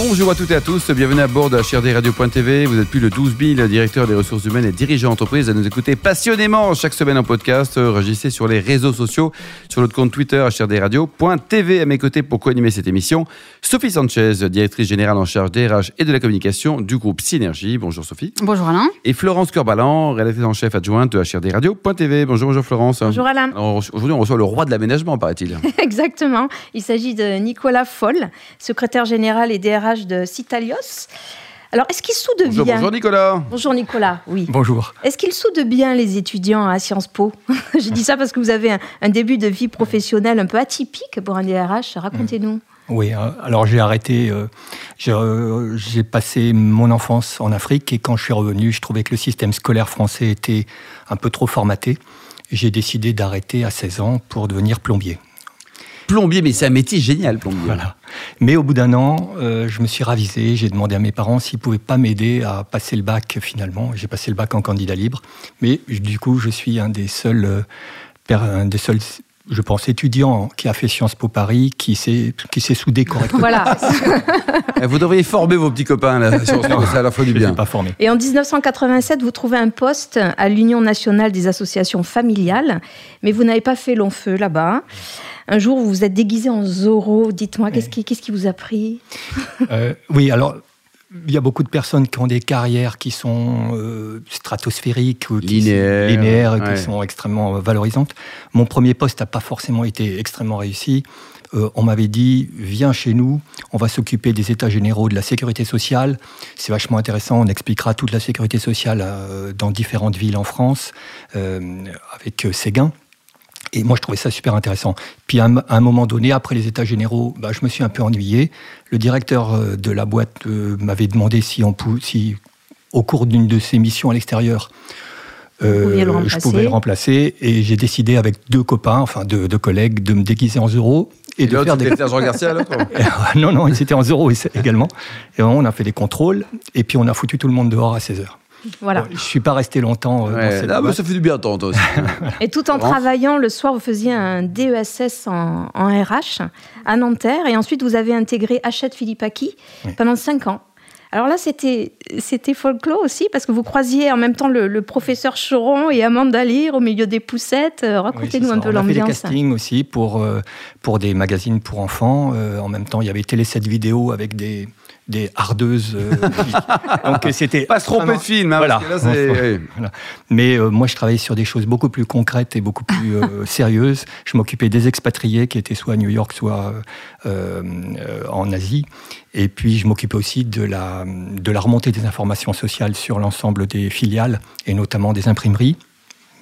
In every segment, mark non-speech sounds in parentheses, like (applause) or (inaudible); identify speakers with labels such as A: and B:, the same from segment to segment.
A: Bonjour à toutes et à tous, bienvenue à bord de HRD Radio.tv. Vous êtes plus de 12 000 directeurs des ressources humaines et dirigeants d'entreprise à nous écouter passionnément chaque semaine en podcast. Réagissez sur les réseaux sociaux, sur notre compte Twitter HRD Radio.tv. À mes côtés pour co-animer cette émission, Sophie Sanchez, directrice générale en charge des RH et de la communication du groupe Synergie. Bonjour Sophie.
B: Bonjour Alain.
A: Et Florence Corbalan, rédactrice en chef adjointe de HRD Radio.tv. Bonjour, bonjour Florence.
C: Bonjour Alain.
A: Aujourd'hui, on reçoit le roi de l'aménagement, paraît-il. (laughs)
C: Exactement. Il s'agit de Nicolas Foll, secrétaire général et DRH de Citalios. Alors, est-ce qu'il soude
A: bonjour,
C: bien
A: Bonjour Nicolas.
C: Bonjour Nicolas, oui.
D: Bonjour.
C: Est-ce qu'il soude bien les étudiants à Sciences Po (laughs) Je dis ça parce que vous avez un, un, début de vie professionnelle un peu atypique pour un DRH. Racontez-nous.
D: Oui, alors j'ai arrêté, euh, j'ai passé mon enfance en Afrique et quand je suis revenu, je trouvais que le système scolaire français était un peu trop formaté. J'ai décidé d'arrêter à 16 ans pour devenir plombier.
A: Plombier, mais c'est un métier génial, plombier.
D: Mais au bout d'un an, euh, je me suis ravisé. J'ai demandé à mes parents s'ils pouvaient pas m'aider à passer le bac finalement. J'ai passé le bac en candidat libre. Mais du coup, je suis un des seuls, euh, un des seuls je pense, étudiant qui a fait Sciences Po Paris, qui s'est, qui s'est soudé correctement.
C: Voilà. (laughs)
A: vous devriez former vos petits copains, là, Sciences Po, ça leur fait du bien.
D: pas formé.
C: Et en 1987, vous trouvez un poste à l'Union nationale des associations familiales, mais vous n'avez pas fait long feu là-bas. Un jour, vous vous êtes déguisé en Zorro. Dites-moi, qu'est-ce qui, qu'est-ce qui vous a pris?
D: Euh, Oui, alors il y a beaucoup de personnes qui ont des carrières qui sont euh, stratosphériques ou qui
A: linéaires,
D: sont, linéaires
A: ouais.
D: qui sont extrêmement valorisantes. Mon premier poste n'a pas forcément été extrêmement réussi. Euh, on m'avait dit viens chez nous, on va s'occuper des états généraux de la sécurité sociale. C'est vachement intéressant, on expliquera toute la sécurité sociale euh, dans différentes villes en France avec Séguin. Et moi, je trouvais ça super intéressant. Puis, à un, à un moment donné, après les états généraux, bah, je me suis un peu ennuyé. Le directeur de la boîte euh, m'avait demandé si, on pou si, au cours d'une de ses missions à l'extérieur,
C: euh,
D: je pouvais le remplacer. Et j'ai décidé avec deux copains, enfin deux, deux, collègues, de me déguiser en euros.
A: Et, et de faire des... Jean Garcia, l'autre (laughs)
D: Non, non, ils étaient en euros également. Et on a fait des contrôles. Et puis, on a foutu tout le monde dehors à 16 heures.
C: Voilà.
D: Bon, je ne suis pas resté longtemps. Euh,
A: ouais,
D: dans cette
A: là, bah, ça fait du bien temps, toi aussi. (laughs)
C: Et tout en travaillant, le soir, vous faisiez un DESS en, en RH à Nanterre. Et ensuite, vous avez intégré Hachette Philippaki oui. pendant 5 ans. Alors là, c'était c'était folklore aussi, parce que vous croisiez en même temps le, le professeur Choron et Amanda Lear au milieu des poussettes. Racontez-nous
D: oui,
C: un peu l'ambiance.
D: On a fait des castings aussi pour, euh, pour des magazines pour enfants. Euh, en même temps, il y avait Télé 7 vidéo avec des, des hardeuses. Euh, (laughs)
A: donc c'était pas se tromper de film. Hein,
D: voilà.
A: Là,
D: voilà. Mais euh, moi, je travaillais sur des choses beaucoup plus concrètes et beaucoup plus euh, (laughs) sérieuses. Je m'occupais des expatriés qui étaient soit à New York, soit euh, en Asie. Et puis, je m'occupais aussi de la, de la remontée des informations sociales sur l'ensemble des filiales et notamment des imprimeries.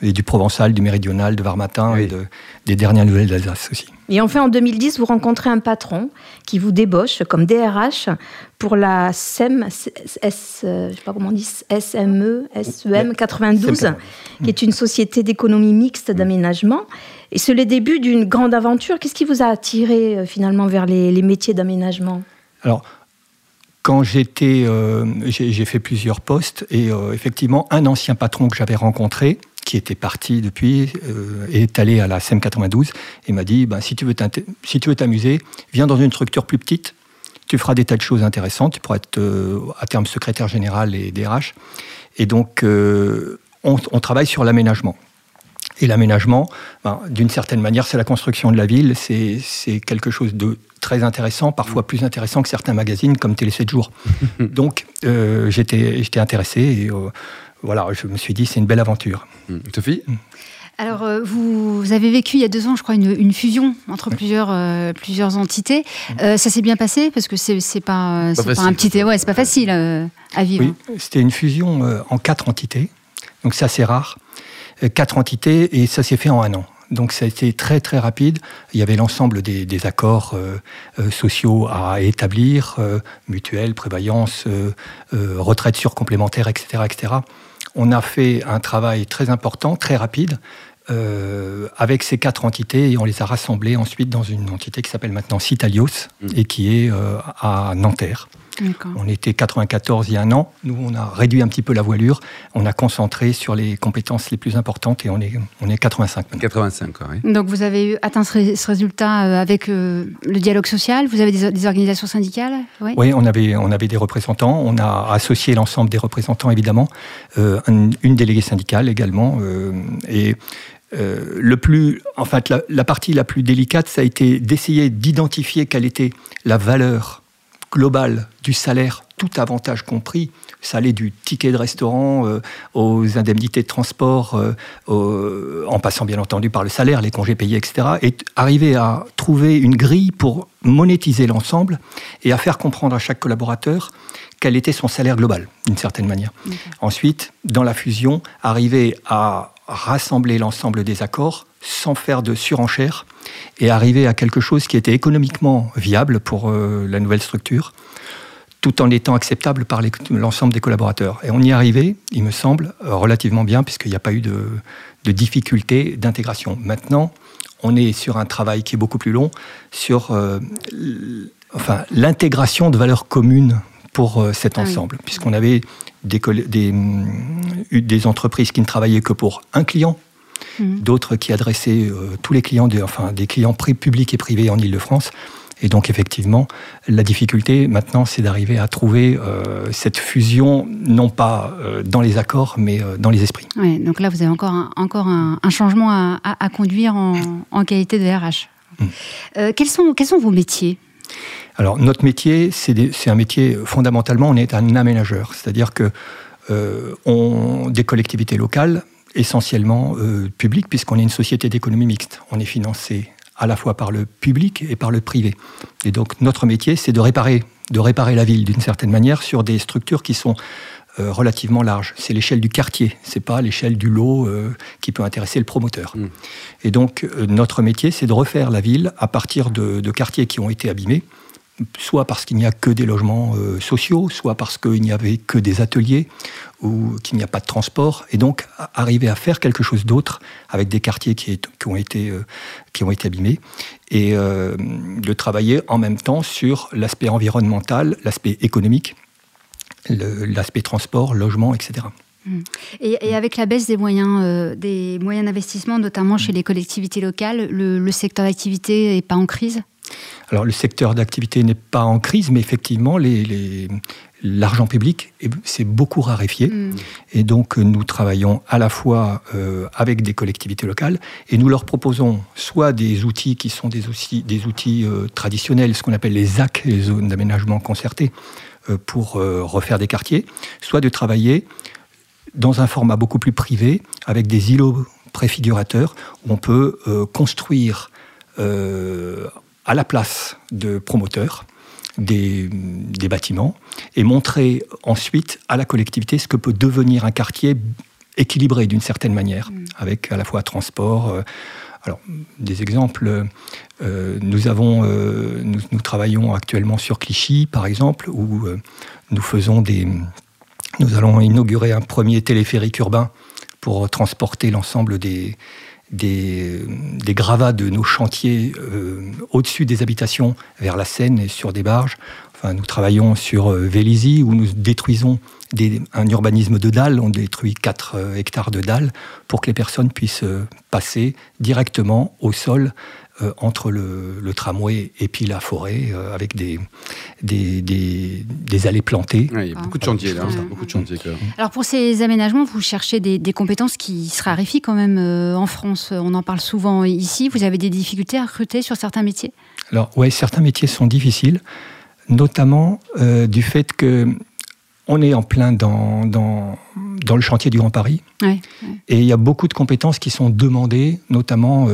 D: Et du Provençal, du Méridional, de Var-Matin oui. et de, des dernières nouvelles d'Alsace aussi.
C: Et enfin, en 2010, vous rencontrez un patron qui vous débauche comme DRH pour la SEM, S, je sais pas comment on dit, SME, SEM 92, qui est une société d'économie mixte d'aménagement. Et c'est le début d'une grande aventure. Qu'est-ce qui vous a attiré euh, finalement vers les, les métiers d'aménagement?
D: Alors, quand j'étais, euh, j'ai fait plusieurs postes et euh, effectivement, un ancien patron que j'avais rencontré, qui était parti depuis, euh, est allé à la SEM 92 et m'a dit ben, si tu veux si t'amuser, viens dans une structure plus petite, tu feras des tas de choses intéressantes, tu pourras être euh, à terme secrétaire général et DRH. Et donc, euh, on, on, travaille sur l'aménagement. Et l'aménagement, ben, d'une certaine manière, c'est la construction de la ville, c'est quelque chose de très intéressant, parfois plus intéressant que certains magazines comme Télé 7 jours. (laughs) donc, euh, j'étais intéressé et voilà, je me suis dit, c'est une belle aventure.
A: Mmh. Sophie mmh.
B: alors, euh, vous, vous, avez vécu il y a deux ans, je crois, une, une fusion entre oui. plusieurs, euh, plusieurs entités. Mmh. Euh, ça s'est bien passé parce que c'est pas, pas, pas un petit, ouais, c'est pas facile euh, à vivre.
D: Oui, c'était une fusion euh, en quatre entités, donc c'est assez rare. Quatre entités et ça s'est fait en un an. Donc ça a été très très rapide. Il y avait l'ensemble des, des, accords euh, euh, sociaux à établir, euh, mutuelle, prévoyance, euh, retraite sur complémentaire, etc., etc. On a fait un travail très important, très rapide, euh, avec ces quatre entités et on les a rassemblées ensuite dans une entité qui s'appelle maintenant Citalios mmh. et qui est à Nanterre. On était 94 il y a un an. Nous, on a réduit un petit peu la voilure. On a concentré sur les compétences les plus importantes et on est, on est 85
A: maintenant. 85, oui.
B: Donc vous avez atteint ce, résultat euh, avec euh, le dialogue social? Vous avez des, organisations syndicales?
D: Oui, on, avait, on avait des représentants. On a associé l'ensemble des représentants, évidemment. Euh, une, déléguée syndicale également. et le plus, en fait, la, partie la plus délicate, ça a été d'essayer d'identifier quelle était la valeur globale du salaire, tout avantage compris. Ça allait du ticket de restaurant euh, aux indemnités de transport, euh, en passant bien entendu par le salaire, les congés payés, etc. Et arriver à trouver une grille pour monétiser l'ensemble et à faire comprendre à chaque collaborateur quel était son salaire global, d'une certaine manière. Ensuite, dans la fusion, arriver à rassembler l'ensemble des accords sans faire de surenchère et arriver à quelque chose qui était économiquement viable pour euh, la nouvelle structure, tout en étant acceptable par l'ensemble des collaborateurs. Et on y est arrivé, il me semble, relativement bien, puisqu'il n'y a pas eu de, difficultés d'intégration. Maintenant, on est sur un travail qui est beaucoup plus long, sur euh, l'intégration de valeurs communes pour cet ah ensemble, puisqu'on avait des, des, des entreprises qui ne travaillaient que pour un client, Mhm. d'autres qui adressaient euh, tous les clients, des, enfin des clients publics et privés en Ile-de-France. Et donc effectivement, la difficulté maintenant, c'est d'arriver à trouver euh, cette fusion, non pas euh, dans les accords, mais dans les esprits.
B: Ouais, donc là, vous avez encore un, encore un, changement à, conduire en, qualité de RH. Mhm. quels, sont, quels sont vos métiers?
D: Alors notre métier, c'est un métier fondamentalement, on est un aménageur, c'est-à-dire que on, des collectivités locales essentiellement euh, public, puisqu'on est une société d'économie mixte. On est financé à la fois par le public et par le privé. Et donc notre métier, c'est de réparer, de réparer la ville d'une certaine manière sur des structures qui sont euh, relativement larges. C'est l'échelle du quartier, c'est pas l'échelle du lot euh, qui peut intéresser le promoteur. Mmh. Et donc notre métier, c'est de refaire la ville à partir de, de quartiers qui ont été abîmés soit parce qu'il n'y a que des logements euh, sociaux, soit parce qu'il n'y avait que des ateliers ou qu'il n'y a pas de transport, et donc arriver à faire quelque chose d'autre avec des quartiers qui, ont, été, euh, qui ont été abîmés, et euh, de travailler en même temps sur l'aspect environnemental, l'aspect économique, l'aspect transport, logement, etc.
B: Mmh. Et, avec la baisse des moyens, des moyens d'investissement, notamment chez les collectivités locales, le, le secteur d'activité n'est pas en crise?
D: Alors le secteur d'activité n'est pas en crise, mais effectivement, l'argent public s'est beaucoup raréfié. Mm. Et donc nous travaillons à la fois euh, avec des collectivités locales et nous leur proposons soit des outils qui sont des, outils, des outils euh, traditionnels, ce qu'on appelle les ZAC, les zones d'aménagement concerté, euh, pour refaire des quartiers, soit de travailler dans un format beaucoup plus privé avec des îlots préfigurateurs où on peut construire à la place de promoteurs des, bâtiments et montrer ensuite à la collectivité ce que peut devenir un quartier équilibré d'une certaine manière, mm. avec à la fois transport. Euh, alors, des exemples, euh, nous, avons, euh, nous, travaillons actuellement sur Clichy, par exemple, où nous faisons des. Nous allons inaugurer un premier téléphérique urbain pour transporter l'ensemble des, des, gravats de nos chantiers euh, au-dessus des habitations vers la Seine et sur des barges. Enfin, nous travaillons sur euh, Vélizy où nous détruisons un urbanisme de dalles. On détruit 4 euh, hectares de dalles pour que les personnes puissent passer directement au sol euh, entre le, tramway et puis la forêt, euh, avec des, des, des, allées plantées.
A: il y a beaucoup de chantiers là, beaucoup de chantiers.
B: Alors pour ces aménagements, vous cherchez des, compétences qui se raréfient quand même euh, en France. On en parle souvent ici. Vous avez des difficultés à recruter sur certains métiers?
D: Alors oui, certains métiers sont difficiles, notamment du fait que on est en plein dans, dans, dans, le chantier du Grand Paris. Et il y a beaucoup de compétences qui sont demandées, notamment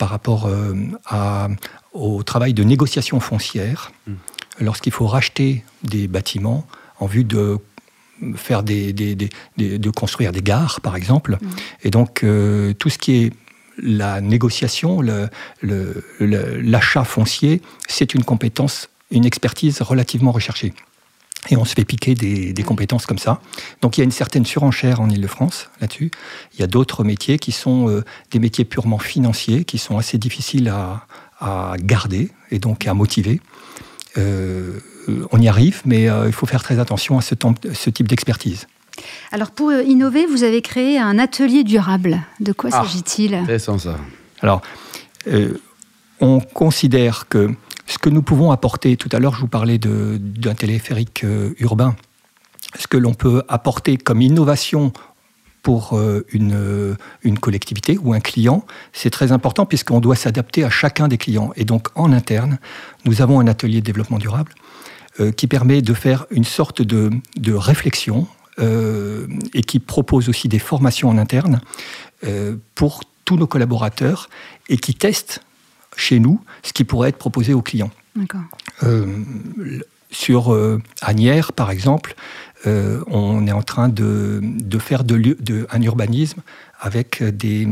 D: par rapport euh, à, au travail de négociation foncière, hmm. lorsqu'il faut racheter des bâtiments en vue de faire des, de construire des gares, par exemple. Hmm. Et donc, euh, tout ce qui est la négociation, l'achat le, foncier, c'est une compétence, une expertise relativement recherchée et on se fait piquer des, compétences comme ça. Donc il y a une certaine surenchère en Ile-de-France là-dessus. Il y a d'autres métiers qui sont euh, des métiers purement financiers, qui sont assez difficiles à, garder et donc à motiver. Euh, on y arrive, mais il faut faire très attention à ce, ce type d'expertise.
B: Alors pour innover, vous avez créé un atelier durable. De quoi ah, s'agit-il?
A: Intéressant ça.
D: Alors, on considère que ce que nous pouvons apporter, tout à l'heure je vous parlais d'un téléphérique urbain, ce que l'on peut apporter comme innovation pour euh, une, une, collectivité ou un client, c'est très important puisqu'on doit s'adapter à chacun des clients. Et donc en interne, nous avons un atelier de développement durable euh, qui permet de faire une sorte de, réflexion euh, et qui propose aussi des formations en interne pour tous nos collaborateurs et qui teste chez nous ce qui pourrait être proposé aux clients. sur Agnières, par exemple, euh, on est en train de, faire de, un urbanisme avec des,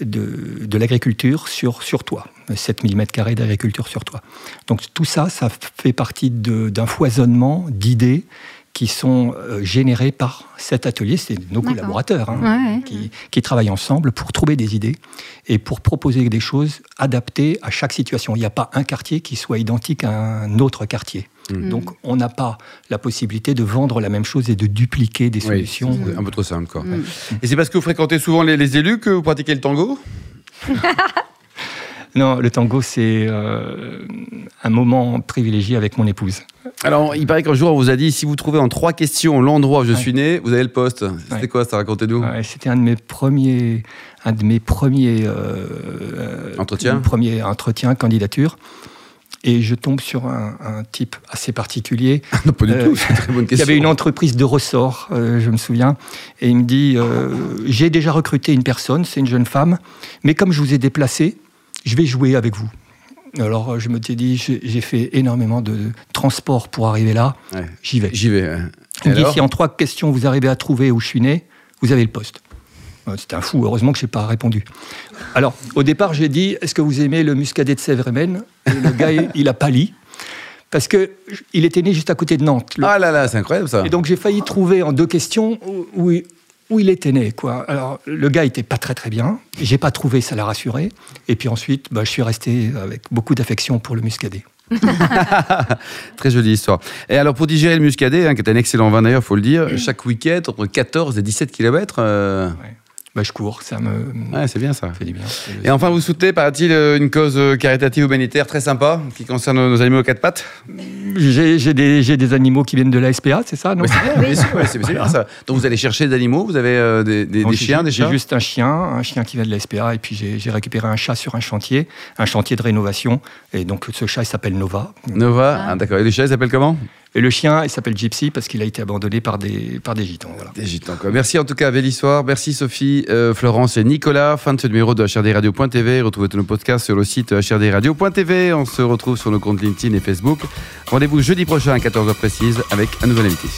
D: de, l'agriculture sur, sur toit, 7000 m2 d'agriculture sur toit. Donc tout ça, ça fait partie d'un foisonnement d'idées qui sont euh, générées par cet atelier. C'est nos collaborateurs hein, qui, qui, travaillent ensemble pour trouver des idées et pour proposer des choses adaptées à chaque situation. Il n'y a pas un quartier qui soit identique à un autre quartier. Mm. Donc, on n'a pas la possibilité de vendre la même chose et de dupliquer des solutions.
A: un peu trop simple, quoi. Mm. Et c'est parce que vous fréquentez souvent les, élus que vous pratiquez le tango? (laughs)
D: Non, le tango, c'est euh, un moment privilégié avec mon épouse.
A: Alors, il paraît qu'un jour, on vous a dit si vous trouvez en trois questions l'endroit où je suis né, vous avez le poste. C'était quoi ça Racontez-nous?
D: C'était un de mes premiers, un de mes premiers euh,
A: entretiens,
D: premier entretien, candidature et je tombe sur un, type assez particulier. (laughs)
A: non, pas du tout, c'est une très bonne question.
D: Il y avait une entreprise de ressort, euh, je me souviens, et il me dit euh, J'ai déjà recruté une personne, c'est une jeune femme, mais comme je vous ai déplacé, je vais jouer avec vous. Alors je me suis dit J'ai fait énormément de transport pour arriver là, j'y vais.
A: J'y vais.
D: Il me dit Si en trois questions vous arrivez à trouver où je suis né, vous avez le poste. C'était un fou, heureusement que je n'ai pas répondu. Alors, au départ, j'ai dit Est-ce que vous aimez le muscadet de Sèvres-Même Le gars, (laughs) il a pâli. Parce qu'il était né juste à côté de Nantes.
A: Ah là là, c'est incroyable ça.
D: Et donc, j'ai failli trouver en deux questions où, où, il était né. Quoi. Alors, le gars était pas très très bien. J'ai pas trouvé, ça l'a rassuré. Et puis ensuite, bah, je suis resté avec beaucoup d'affection pour le muscadet. (laughs)
A: Très jolie histoire. Et alors, pour digérer le muscadet, hein, qui est un excellent vin d'ailleurs, il faut le dire, chaque week-end, entre 14 et 17 km,
D: bah, je cours, ça me.
A: Ouais, c'est bien ça. Fait du bien. Et enfin, vous soutenez, paraît-il, une cause euh, caritative humanitaire très sympa qui concerne nos animaux aux quatre pattes
D: J'ai des, des, animaux qui viennent de la SPA, c'est ça non
A: Bien sûr, c'est bien ça. Donc vous allez chercher des animaux, vous avez euh, des, des, chiens, des chats
D: J'ai juste un chien, un chien qui vient de la SPA, et puis j'ai récupéré un chat sur un chantier, un chantier de rénovation. Et donc ce chat, il s'appelle Nova.
A: Nova, ah. d'accord. Et le chat, il s'appelle comment?
D: Et le chien, il s'appelle Gypsy parce qu'il a été abandonné par des, par des gitans.
A: Des gitans, quoi. Merci en tout cas, belle histoire. Merci Sophie, euh, Florence et Nicolas. Fin de ce numéro de HRDRadio.tv. Retrouvez tous nos podcasts sur le site HRDRadio.tv. On se retrouve sur nos comptes LinkedIn et Facebook. Rendez-vous jeudi prochain à 14h précise avec un nouvel invité.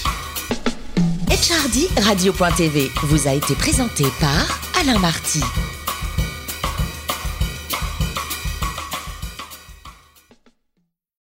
E: HRD Radio.tv vous a été présenté par Alain Marty.